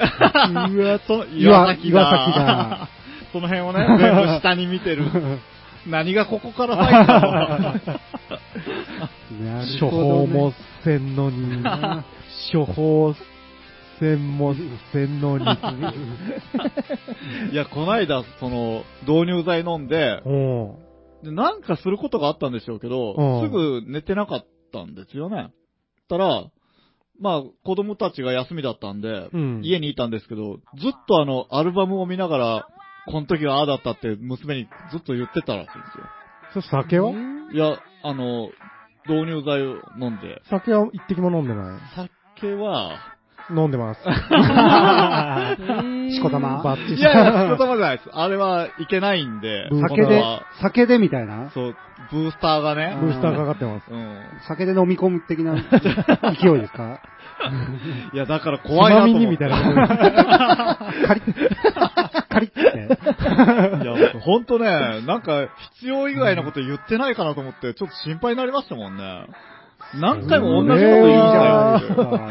うわ、そ岩岩崎だ。岩崎だその辺をね、全部下に見てる。*laughs* 何がここから入ったの？なる処ほどね方もせんのに、処方せんもせんのに。*laughs* いや、こないだ、その、導入剤飲んで、うん。でなんかすることがあったんでしょうけど、うんすぐ寝てなかったんですよね。たら、まあ、子供たちが休みだったんで、うん家にいたんですけど、ずっとあの、アルバムを見ながら、この時はああだったって娘にずっと言ってたらしいんですそれ酒は？よ。いや、あの、導入剤を飲んで、酒は一滴も飲んでない。酒は、飲んでます。*laughs* しこたまバッチいやいや、仕事までないです。あれはいけないんで、酒で酒でみたいな？そう、ブースターがね、ブースターかかってます。うん。酒で飲み込む的な *laughs* 勢いですか？いや、だから怖いなと思って。みにみたいなカリッ、カリッって。いや、僕ほんとね、なんか、必要以外のこと言ってないかなと思って、ちょっと心配になりましたもんね。何回も同じこと言うじゃないですか。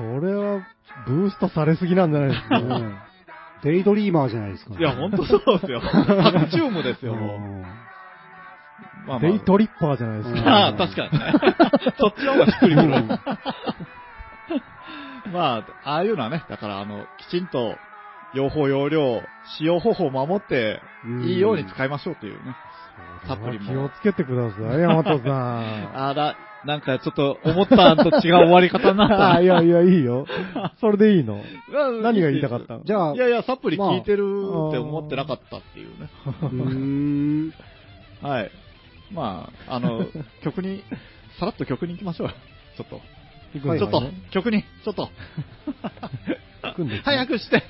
それは、ブーストされすぎなんじゃないですか。うんデイドリーマーじゃないですか。いや、ほんとそうですよ。*laughs* 白チュームですよ、もう。うんまあまあデイトリッパーじゃないですか。ああ、確かにね。*laughs* そっちの方がしっくりくる。*laughs* まあ、ああいうのはね、だから、あの、きちんと、用法用量、使用方法を守って、うんいいように使いましょうというね。サプリも気をつけてください、山本さん。あら、なんかちょっと思ったんと違う終わり方になった。*laughs* あいやいや、いいよ。それでいいの？何が言いたかったの？じゃあい、やいや、サプリ効いてるって思ってなかったっていうね。うーん。はい。まあ、あの、曲に、さらっと曲に行きましょうよ。ちょっと。行くんちょっと曲に、ちょっと。行くんですね *laughs* 早くして。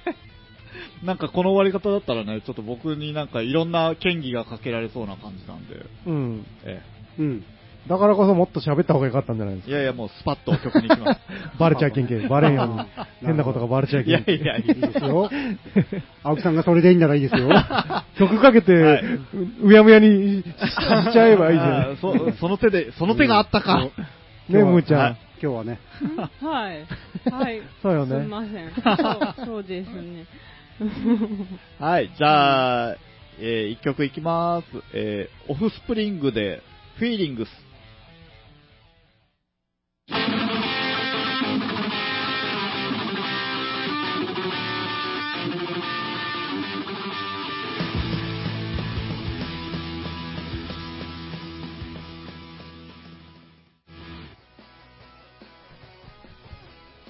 なんかこの終わり方だったらね、ちょっと僕になんかいろんな権利がかけられそうな感じなんで。うん。えうん。だからこそもっと喋った方がよかったんじゃないですえ、いやいや、もうスパッと曲に行きます。か。バレちゃいけんけん。バレんよ *laughs* うに。変なことがバレちゃいいやけんけん。いやいいいですよ。青木さんがそれでいいならいいですよ。*laughs* 曲かけて、はいううやむやにししちゃえばいいじゃあーそその手で、その手があったか。ん。ね、むーちゃん。はい今日はね。はい。はい。*laughs* そうよねすみ。ません。そうそうですね。はい、じゃあ、えー、一曲いきます。えー、オフスプリングで、フィーリングス。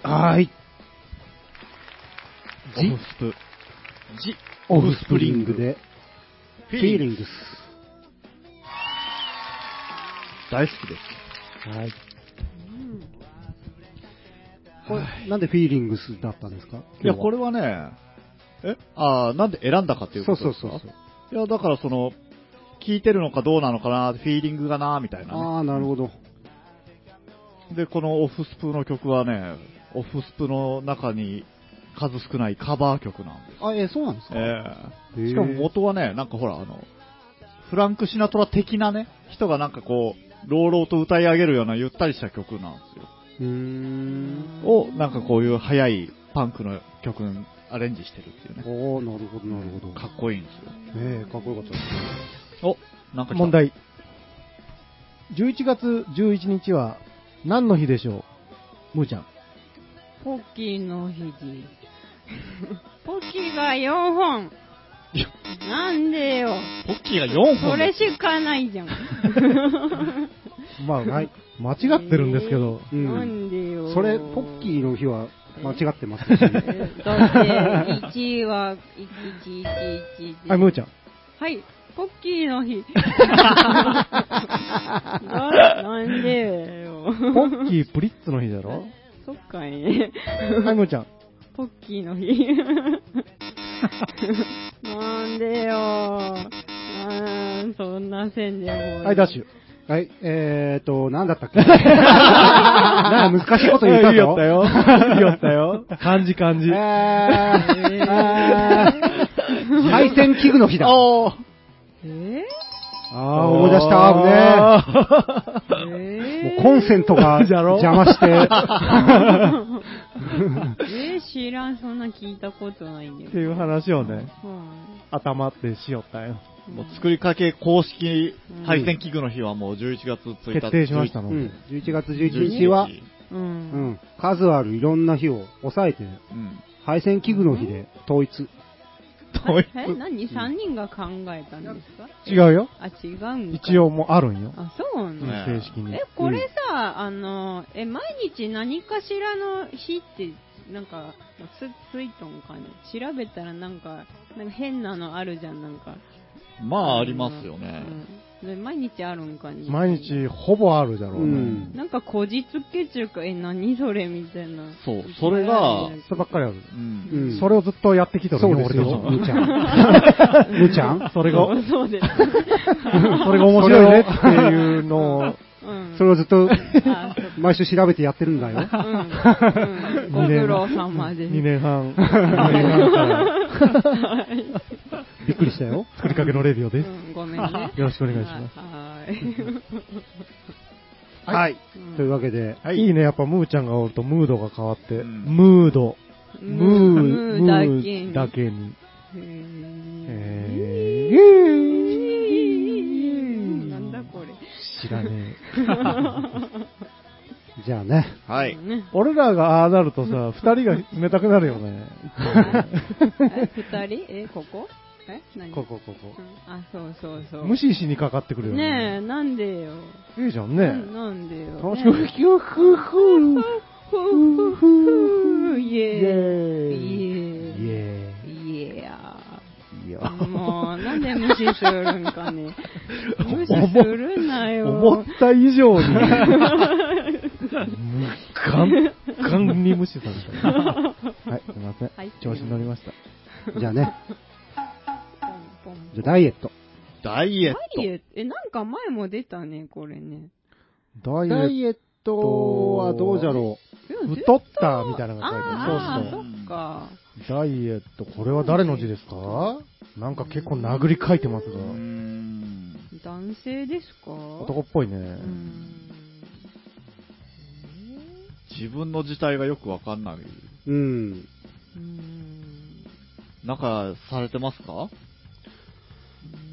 はい。オフスプ。ジ・オフスプリングで、フフィーリングス。大好きです。はい。うんこれ、なんでフィーリングスだったんですか？いや、これはね、え？あーなんで選んだかっていうそうことですか？そうそうそう。いや、だからその、聞いてるのかどうなのかな、フィーリングがな、みたいな、ね。ああ、なるほど。で、このオフスプの曲はね、オフスプの中に数少ないカバー曲なんです。あ、え、そうなんですか？えへーえしかも元はね、なんかほら、あの、フランク・シナトラ的なね、人がなんかこう、朗々と歌い上げるようなゆったりした曲なんですよ。うーん。を、なんかこういう速いパンクの曲にアレンジしてるっていうね。おー、なるほど、なるほど。かっこいいんですよ。ええかっこよかったです。お、なんか問。題。11月11日は何の日でしょう？むーちゃん。ポッキーの日です。*laughs* ポッキーが4本。なんでよ。ポッキーが4本それしかないじゃん。*laughs* まあ、はい。間違ってるんですけど、うんなんでよ。それ、ポッキーの日は間違ってますし。え *laughs* だって、1は、1111。はい、むーちゃん。はい、ポッキーの日。ななんでよ。ポッキープリッツの日だろ？そっかいね。はい、むーちゃん。ポッキーの日。なんでよ。あーそんな線でも。はい、ダッシュ。はい、えーと、なんだったっけ？*laughs* なんか難しいこと言ったぞ。いいよったよ。いいよったよ。漢字漢字。えー、あー配線器具の日だ。あおーえあー、思い出した、危ねー、え。えもうコンセントがじゃろ邪魔して。*laughs* *laughs* えー、知らん、そんな聞いたことないんだよって。いう話をね、うん頭ってしよったよ。もう作りかけ公式配線器具の日はもう11月1日。決定しましたので。うん、11月11日は、う。うんん、数あるいろんな日を抑えて、うん。配線器具の日で統一。統一え、何 ?3 人が考えたんですか？違うよ。あ、違うんか一。応もうあるんよ。あ、そうなんだ。ね正式にえ。、これさ、あの、え、毎日何かしらの日って、なんか、つ、ついとんかね？調べたらなんか、なんか変なのあるじゃん、なんか。まあ、ありますよね。うん。で毎日あるんかね。毎日ほぼあるじゃろうね。うんなんかこじつけちゅうか、え、何それみたいな。そうそれがそればっかりある。うん。うんそれをずっとやってきとるよ、そうですよ、俺たちむーちゃん。*laughs* むーちゃん？*laughs* それが、そうそうです。*laughs* それが面白いねっていうのを、うん。それをずっと毎週調べてやってるんだよ。うん。うん。ご苦労様です。2年半、2年半からはい。*laughs* びっくりしたよ。作りかけのレディオです。うん、ごめんね。*laughs* よろしくお願いします。はい。はい。うんというわけで、はいいいね、やっぱムーちゃんがおるとムードが変わって、うんムード、ムムー、ーだけムにーだけに。へえーなんだこれ。知らね *laughs* じゃあね。はい。俺らがああなるとさ、*laughs* 二人が冷たくなるよね。え二人？え、ここ？え何？ここ、ここ。うんあ、そうそうそう。無視しにかかってくるよねね。え、なんでよ。いいじゃんなね。なんでよ。楽しく、ふきふふふふふふイイエーイ。エーイ。イイエイエーイ。ーイ。いやもう、なんで無視するんかね。*laughs* 無視するなよ。思った以上に、*laughs* ガン、ガンに無視された。*laughs* はい、すみません。はい調子に乗りました。じゃあね。ポンポンじゃあダイエット。ダイエッダイエット、え、なんか前も出たね、これね。ダイエッダイエットはどうじゃろト、太ったみたいなのが書いてああ、ある。そそうっか。そう。ダイエット、これは誰の字ですか？なんか結構殴り書いてますがト。う。ーん。男性ですか？男っぽいねう。ん。自分の自体がよくわかんない。う。うん。うん。なんか、されてますか？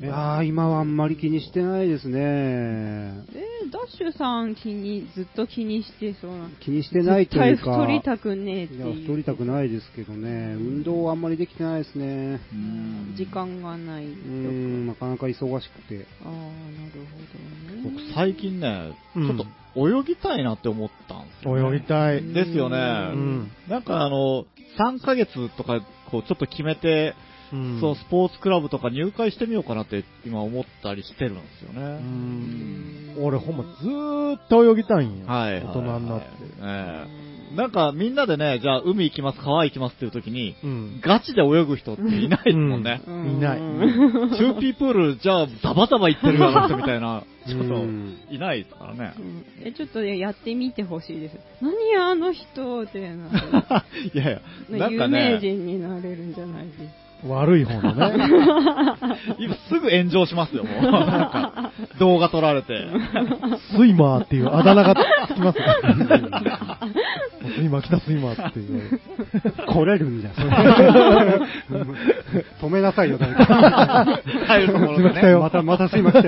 いやー、今はあんまり気にしてないですね。えーダッシュさん気に、ずっと気にしてそうな。気にしてないというか。太りたくねえっていや。太りたくないですけどね。運動はあんまりできてないですね。うーん時間がない。うーん、なかなか忙しくて。ああ、なるほどね。僕最近ね、ちうんょっと泳ぎたいなって思ったん泳ぎたい。ですよね。うん。なんかあの、3ヶ月とか、こう、ちょっと決めて、うんそう、スポーツクラブとか入会してみようかなって今思ったりしてるんですようね。ん俺ほんまずーっと泳ぎたいんよ。はい。大人になって。ええなんかみんなでね、じゃあ海行きます、川行きますっていう時に、うん。ガチで泳ぐ人っていないですもんね。うんいないーピープール、じゃあザバザバ行ってるような人みたいな、ちょっうんといないですからね。え、ちょっとやってみてほしいです。何あの人ってなる *laughs* いやいや、なん有かね、名人になれるんじゃないですか。悪い方のね。*laughs* 今すぐ炎上しますよ、もう。なんか動画撮られて。スイマーっていうあだ名がつきますよ。スイマー来たスイマーっていう。来れるんじゃ、そ *laughs* れ止めなさいよ、誰か。*laughs* 入るところすいませんよまた、またすいません。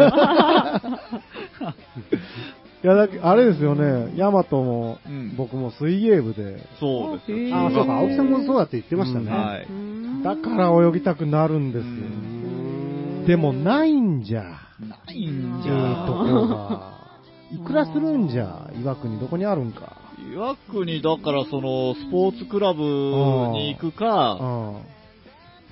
いや、だけあれですよね、ヤマトも、うん僕も水泳部で、そうですよ。あ、そうか、青木さんもそうだって言ってましたね。はい。だから泳ぎたくなるんですうよ。んでもないんじゃ。ないんえじゃえとこが。いくらするんじゃ、岩国どこにあるんか。岩国だからそのスポーツクラブに行くうか、ん。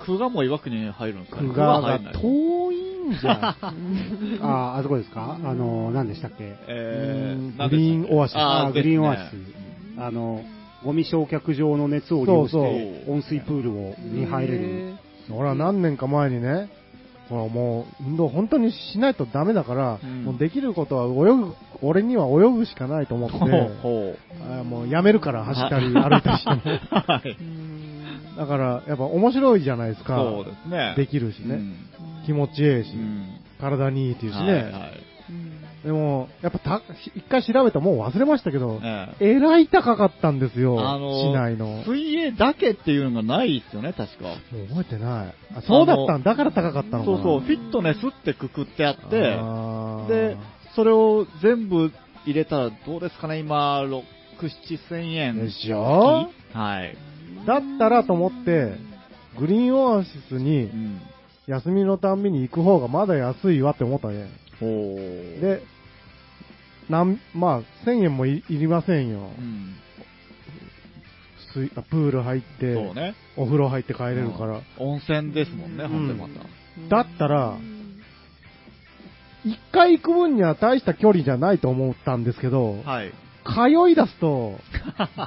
久我も岩国に入るんですかね久我が遠いんじゃ。*laughs* あ、あそこですか？あの、何でしたっけ？えー、グリーンオアシスあ、グリーンオアシス。ス。あの、ゴミ焼却場の熱を利用して、温水プールをに入れる。俺は何年か前にね、ほらもう運動本当にしないとダメだから、うんもうできることは泳ぐ、俺には泳ぐしかないと思って、もうやめるから走ったり歩いたりしても。う。*laughs* はい。だからやっぱ面白いじゃないですか。そうですね。できるしね。うん気持ちええし、うん体にいいっていうしね。はいはいでも、やっぱた、一回調べたもう忘れましたけど、えええらい高かったんですよ、あの市内の。も水泳だけっていうのがないですよね、確か。う覚えてない。あそうだったんだから高かったの。そうそう、フィットネスってくくってあって、で、それを全部入れたらどうですかね、今、6、7千円。でしょ？はい。だったらと思って、グリーンオアシスにうん。休みのたんびに行く方がまだ安いわって思ったね。で、なん、まあ、1000円もいいりませんよう。ん。水あプール入って、そうね。お風呂入って帰れるから。温泉ですもんね、んほんでまた。だったら、一回行く分には大した距離じゃないと思ったんですけど、はい。通い出すと、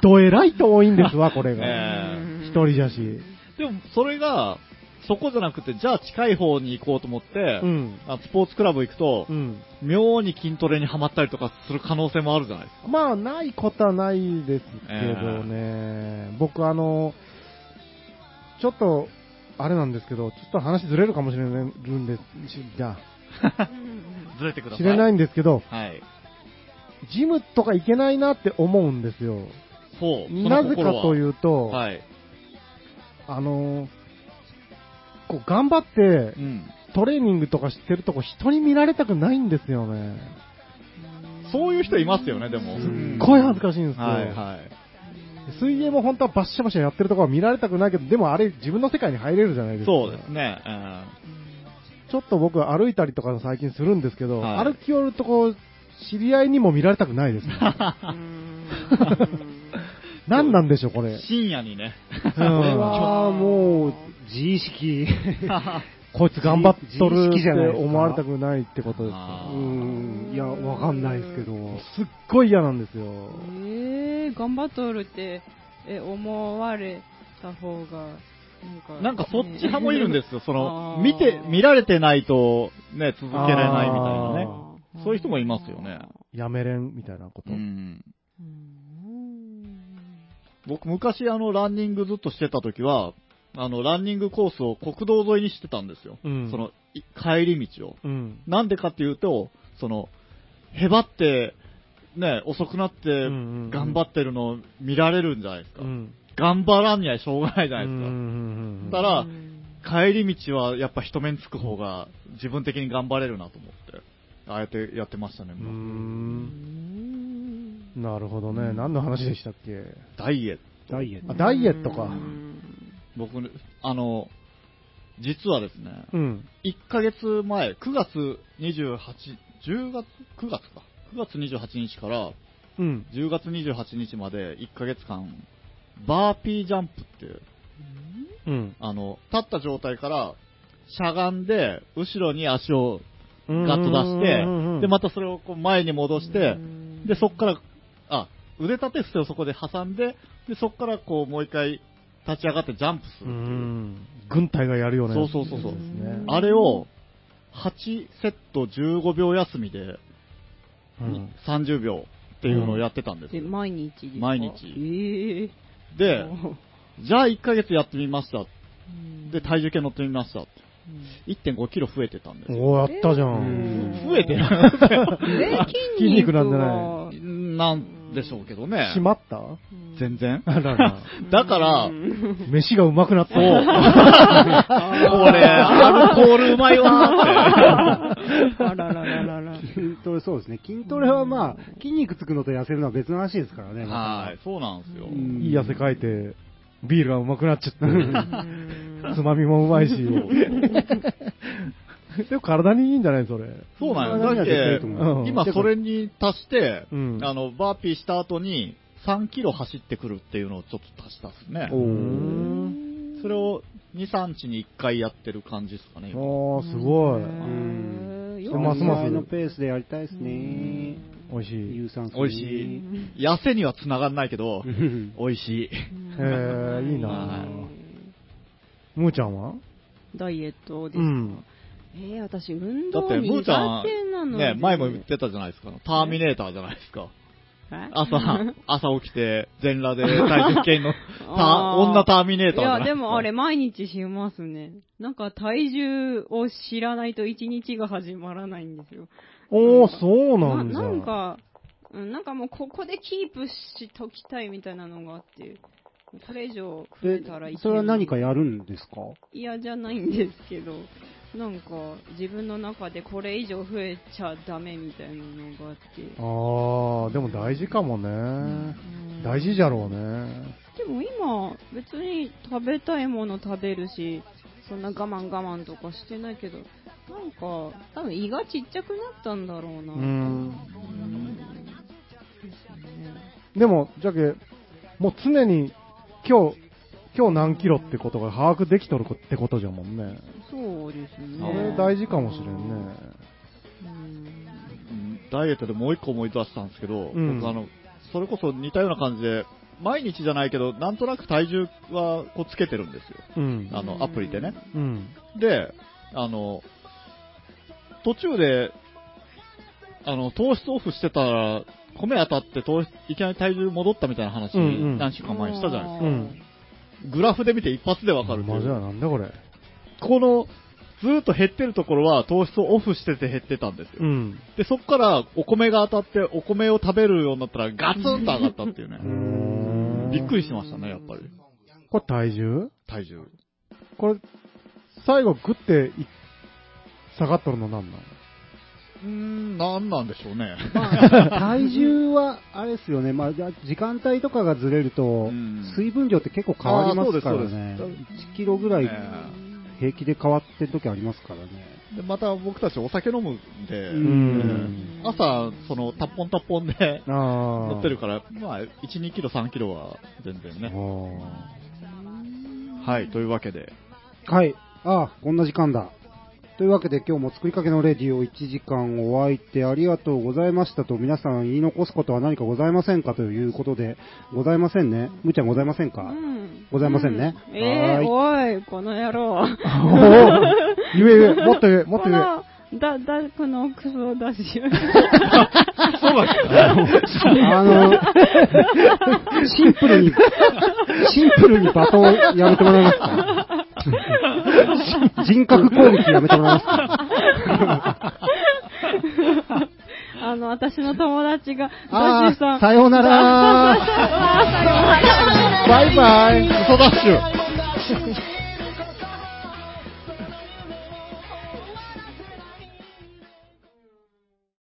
どえらい遠いんですわ、これが。え一人じゃし。でも、それが、そこじゃなくて、じゃあ近い方に行こうと思って、うん。あスポーツクラブ行くと、うん。妙に筋トレにはまったりとかする可能性もあるじゃないですか。まあ、ないことはないですけどね。僕、あの、ちょっと、あれなんですけど、ちょっと話ずれるかもしれないんです、しじゃずれてください。。あ知れないいんですけど、はい。ジムとか行けないなって思うんですよ。そう。なぜかとう。いうと、はい。あの、こう頑張ってうん。トレーニングとかしてるとこ人に見られたくないんですよね。そういう人いますよね、でも。すっごい恥ずかしいんですよ。はいはい。水泳も本当はバッシャバシャやってるところは見られたくないけど、でもあれ自分の世界に入れるじゃないですか。そうですね。うんちょっと僕は歩いたりとか最近するんですけど、はい歩き寄るとこう、知り合いにも見られたくないですね。*laughs* *laughs* 何なんでしょう、これ。深夜にね。うん *laughs* これはもう、自意識。*laughs* こいつ頑張っとるってじゃないですか？思われたくないってことですあかう。ん。いや、わかんないですけど。すっごい嫌なんですよ。えー、頑張っとるって、え、思われた方が、なんか、なんかそっち派もいるんですよ。そあの、ー見て、見られてないと、ね、続けられないみたいなね。そういう人もいますよね。やめれんみたいなこと？うん。うん僕昔あの、ランニングずっとしてた時は、あの、ランニングコースを国道沿いにしてたんですよ。うんその、い帰り道を。うん。なんでかっていうと、その、へばって、ね、遅くなって頑張ってるの見られるんじゃないですか。うん。頑張らんにはしょうがないじゃないですか。うんうんうんだからうん帰り道はやっぱ人目につく方が自分的に頑張れるなと思って、ああやってやってましたね。うー。うんんなるほどね。何の話でしたっけ？ダイエット。ダイエット。あダイエットかうん僕ね、あの、実はですね、うん。1ヶ月前、9月28、10月、9月か。9月28日からうん。10月28日まで1ヶ月間、バーピージャンプっていう、うん。あの、立った状態から、しゃがんで、後ろに足をガッと出して、で、またそれをこう前に戻して、で、そっから、あ、腕立て伏せをそこで挟んで、で、そっからこうもう一回立ち上がってジャンプすうるっていう。ん。軍隊がやるよね。そうそうそうそうですね。あれを、8セット15秒休みで、うん30秒っていうのをやってたんですで、よ。毎日毎日ええで、じゃあ1ヶ月やってみました。うんで、体重計乗ってみました。1.5キロ増えてたんですよ。おーやったじゃうんん。増えてる *laughs* え筋筋肉なんじゃはない？なんでしょうけどね。しまった？全然。あらら。*laughs* だから、飯がうまくなった。そう。*laughs* 俺、アルコールうまいわーって。あららららら。筋トレ、そうですね。筋トレはまあ、筋肉つくのと痩せるのは別の話ですからね。はい、そうなんですよ。うんいい汗かいて、ビールがうまくなっちゃって。うんつまみもうまいし。*laughs* でも体にいいんじゃないそれ。そうなんよ。体にはだって、うん今それに足して、うんあの、バーピーした後に3キロ走ってくるっていうのをちょっと足したっすね。おうーんそれを2、3日に1回やってる感じですかね。今おー、すごい。うんそますますのペースでやりたいですね。美味しい。有酸素美味しい。痩せには繋がんないけど、うん美味しい。へー、いいなはむーちゃんは？ダイエットですか、うん。えー、私、運動だって、ムーちゃんね、前も言ってたじゃないですか。ターミネーターじゃないですか。え？朝、*laughs* 朝起きて、全裸で体重計の、*laughs* 女ターミネーターいや、でもあれ、毎日しますね。なんか体重を知らないと一日が始まらないんですよ。おー、そうなんだ。なんか、うんなんかもうここでキープしときたいみたいなのがあって、これ以上増えでたらいけないそれは何かやるんですか？嫌じゃないんですけど、なんか自分の中でこれ以上増えちゃダメみたいなのがあって。あー、でも大事かもね。うん大事じゃろうね。でも今、別に食べたいもの食べるし、そんな我慢我慢とかしてないけど、なんか、多分胃がちっちゃくなったんだろうな。うん。でも、じゃけ、もう常に、今日、今日何キロってことが把握できとるってことじゃもんね。そうですね。それ大事かもしれんね。うんうんダイエットでもう一個思い出したんですけど、うん僕あの、それこそ似たような感じで、毎日じゃないけど、なんとなく体重はこうつけてるんですよ。うん。あの、アプリでね。うん。で、あの、途中で、あの、糖質オフしてたら、米当たって糖質いきなり体重戻ったみたいな話、うんうん何週間前にしたじゃないですか。うん。グラフで見て一発でわかるマジやなんだこれ。この、ずーっと減ってるところは糖質をオフしてて減ってたんですよ。うん。で、そこからお米が当たって、お米を食べるようになったらガツンと上がったっていうね。びっくりしましたね、やっぱり。これ体重？体重。これ、最後グッてい下がっとるのなんなん？うーん、なんなんでしょうね。体重は、あれですよね、まあ、時間帯とかがずれるとん、水分量って結構変わりますからあーそうですねそうです。1キロぐらいね平気で変わってる時ありますからね。で、また僕たちお酒飲むんで、うん朝、その、タッポンタッポンでああ。乗ってるから、まあ、1、2キロ、3キロは全然ね。あはい、というわけで。はい。ああ、こんな時間だ。というわけで今日も作りかけのレディを1時間お相手ありがとうございましたと皆さん言い残すことは何かございませんかということで、ございませんね。むーちゃんございませんか、うんございませんねうんえー、はおい、この野郎。*laughs* おー言え言え、もっと言え、*laughs* もっと言え。だ、だ、このクソだし。そうなんですかあの、シンプルに、シンプルに罵倒やめてもらえますか？*laughs* 人格攻撃やめてもらえますか *laughs* あの、私の友達が、あダッシュさん。*laughs* さようなら。バイバイ。嘘ダッシュ